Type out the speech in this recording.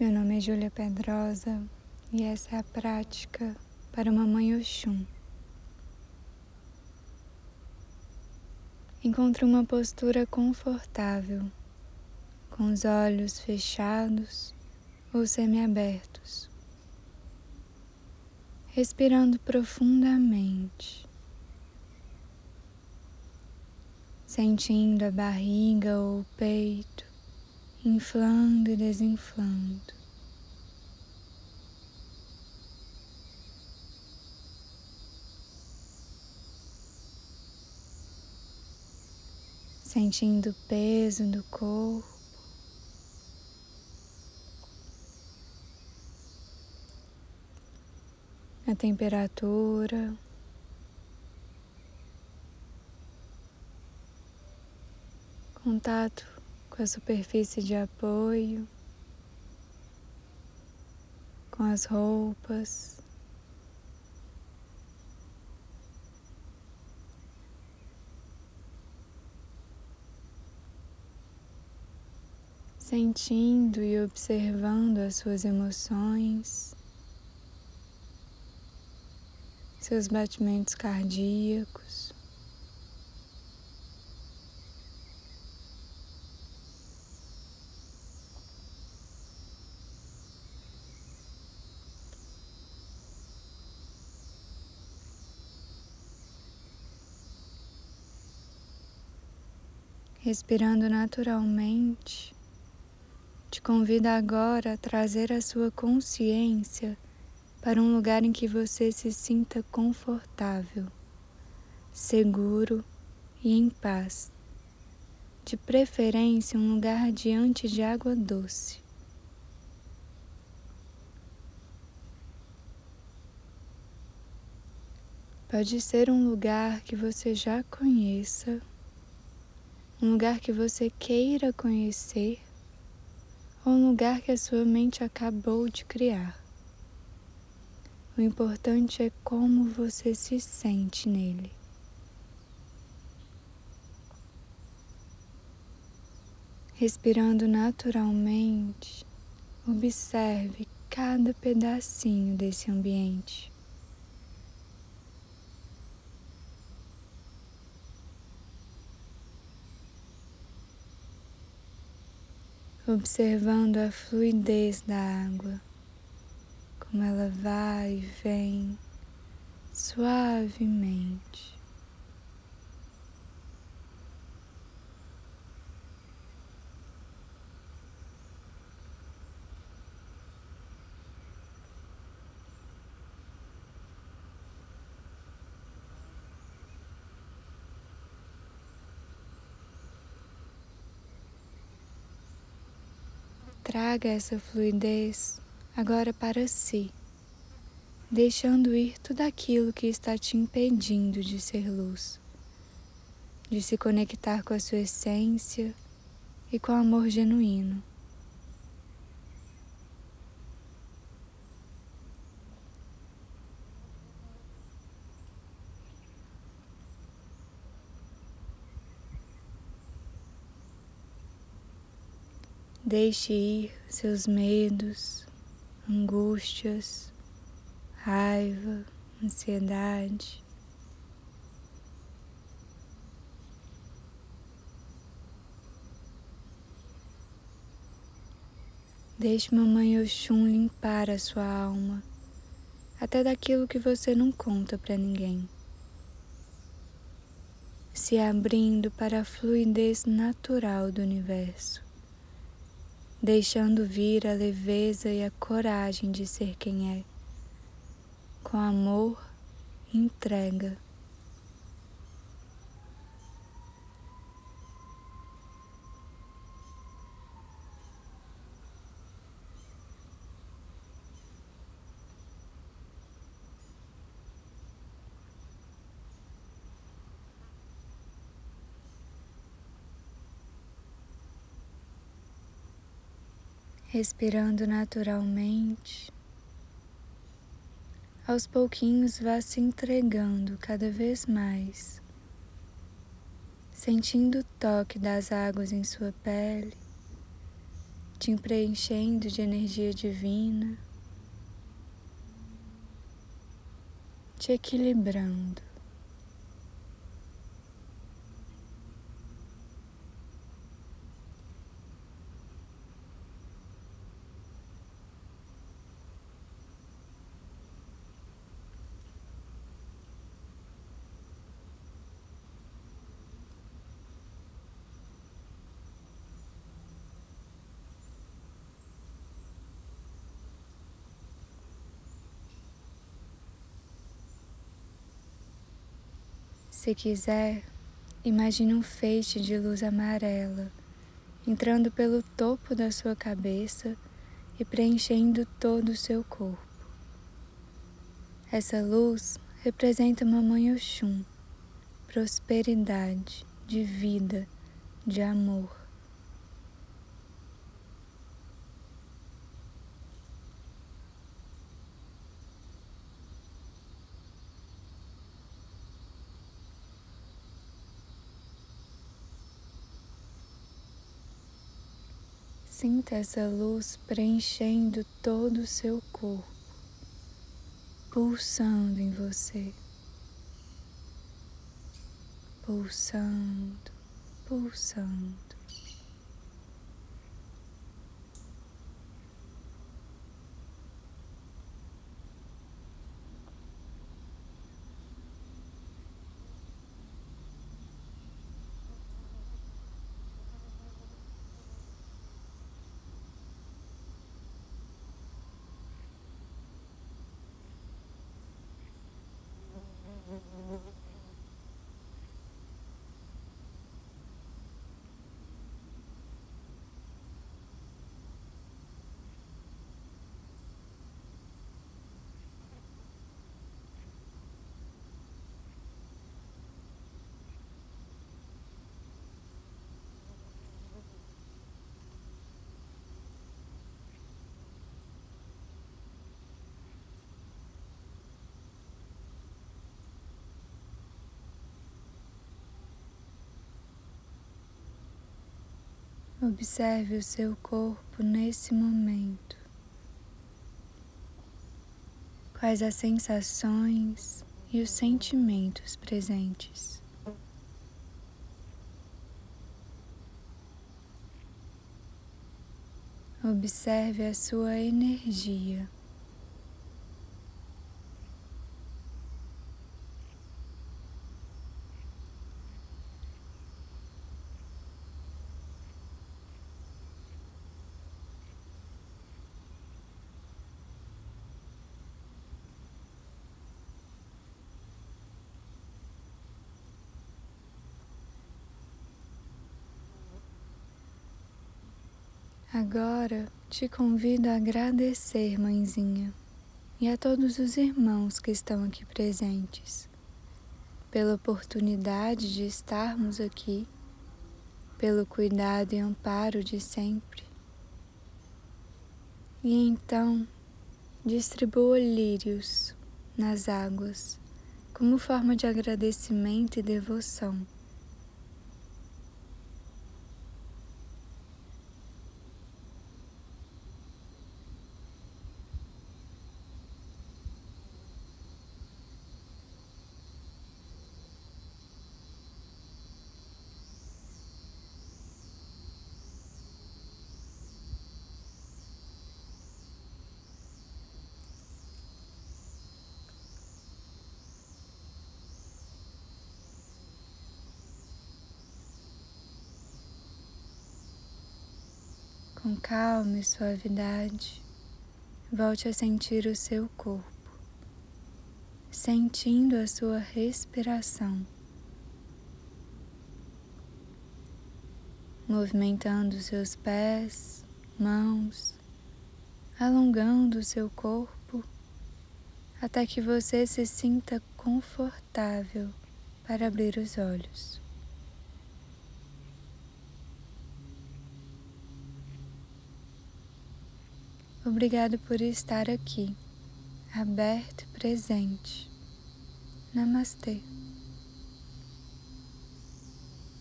Meu nome é Júlia Pedrosa e essa é a prática para Mamãe Oxum. Encontre uma postura confortável, com os olhos fechados ou semiabertos, respirando profundamente, sentindo a barriga ou o peito inflando e desinflando. Sentindo o peso do corpo, a temperatura. Contato com a superfície de apoio, com as roupas. Sentindo e observando as suas emoções, seus batimentos cardíacos. Respirando naturalmente, te convido agora a trazer a sua consciência para um lugar em que você se sinta confortável, seguro e em paz. De preferência, um lugar diante de água doce. Pode ser um lugar que você já conheça um lugar que você queira conhecer ou um lugar que a sua mente acabou de criar. O importante é como você se sente nele. Respirando naturalmente, observe cada pedacinho desse ambiente. Observando a fluidez da água, como ela vai e vem suavemente. Traga essa fluidez agora para si, deixando ir tudo aquilo que está te impedindo de ser luz, de se conectar com a sua essência e com o amor genuíno. Deixe ir seus medos, angústias, raiva, ansiedade. Deixe Mamãe Oxum limpar a sua alma, até daquilo que você não conta para ninguém. Se abrindo para a fluidez natural do universo deixando vir a leveza e a coragem de ser quem é, com amor entrega. Respirando naturalmente. Aos pouquinhos vá se entregando cada vez mais, sentindo o toque das águas em sua pele, te preenchendo de energia divina, te equilibrando. Se quiser, imagine um feixe de luz amarela entrando pelo topo da sua cabeça e preenchendo todo o seu corpo. Essa luz representa Mamãe Oxum, prosperidade, de vida, de amor. Sinta essa luz preenchendo todo o seu corpo, pulsando em você, pulsando, pulsando. Observe o seu corpo nesse momento. Quais as sensações e os sentimentos presentes. Observe a sua energia. Agora te convido a agradecer, mãezinha, e a todos os irmãos que estão aqui presentes, pela oportunidade de estarmos aqui, pelo cuidado e amparo de sempre. E então distribua lírios nas águas como forma de agradecimento e devoção Com calma e suavidade, volte a sentir o seu corpo, sentindo a sua respiração, movimentando seus pés, mãos, alongando o seu corpo até que você se sinta confortável para abrir os olhos. Obrigado por estar aqui, aberto e presente. Namastê.